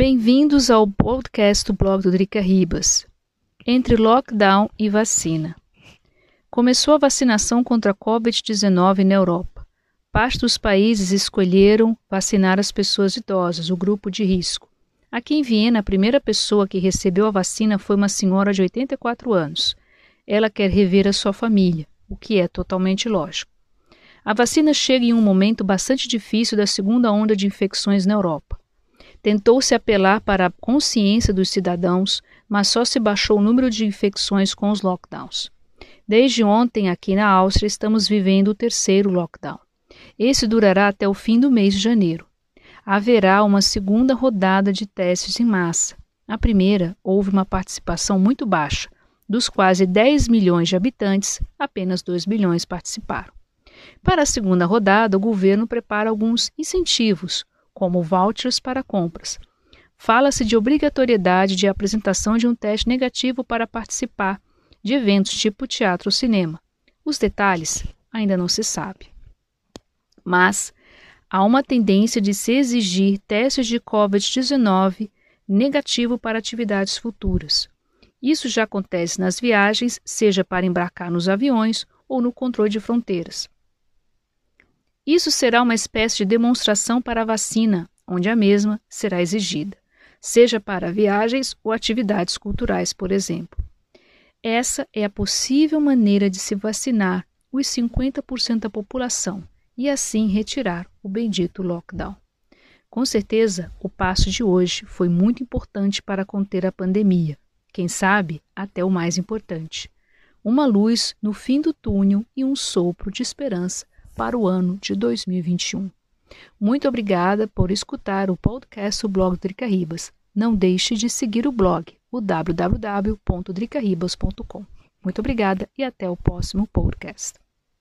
Bem-vindos ao podcast do blog do Drica Ribas. Entre lockdown e vacina. Começou a vacinação contra a Covid-19 na Europa. Parte dos países escolheram vacinar as pessoas idosas, o grupo de risco. Aqui em Viena, a primeira pessoa que recebeu a vacina foi uma senhora de 84 anos. Ela quer rever a sua família, o que é totalmente lógico. A vacina chega em um momento bastante difícil da segunda onda de infecções na Europa. Tentou-se apelar para a consciência dos cidadãos, mas só se baixou o número de infecções com os lockdowns. Desde ontem, aqui na Áustria, estamos vivendo o terceiro lockdown. Esse durará até o fim do mês de janeiro. Haverá uma segunda rodada de testes em massa. A primeira houve uma participação muito baixa. Dos quase 10 milhões de habitantes, apenas 2 milhões participaram. Para a segunda rodada, o governo prepara alguns incentivos, como vouchers para compras. Fala-se de obrigatoriedade de apresentação de um teste negativo para participar de eventos tipo teatro ou cinema. Os detalhes ainda não se sabe. Mas há uma tendência de se exigir testes de COVID-19 negativo para atividades futuras. Isso já acontece nas viagens, seja para embarcar nos aviões ou no controle de fronteiras. Isso será uma espécie de demonstração para a vacina, onde a mesma será exigida, seja para viagens ou atividades culturais, por exemplo. Essa é a possível maneira de se vacinar os 50% da população e assim retirar o bendito lockdown. Com certeza, o passo de hoje foi muito importante para conter a pandemia. Quem sabe, até o mais importante. Uma luz no fim do túnel e um sopro de esperança para o ano de 2021. Muito obrigada por escutar o podcast do blog Drica Ribas. Não deixe de seguir o blog, o www.dricaribas.com. Muito obrigada e até o próximo podcast.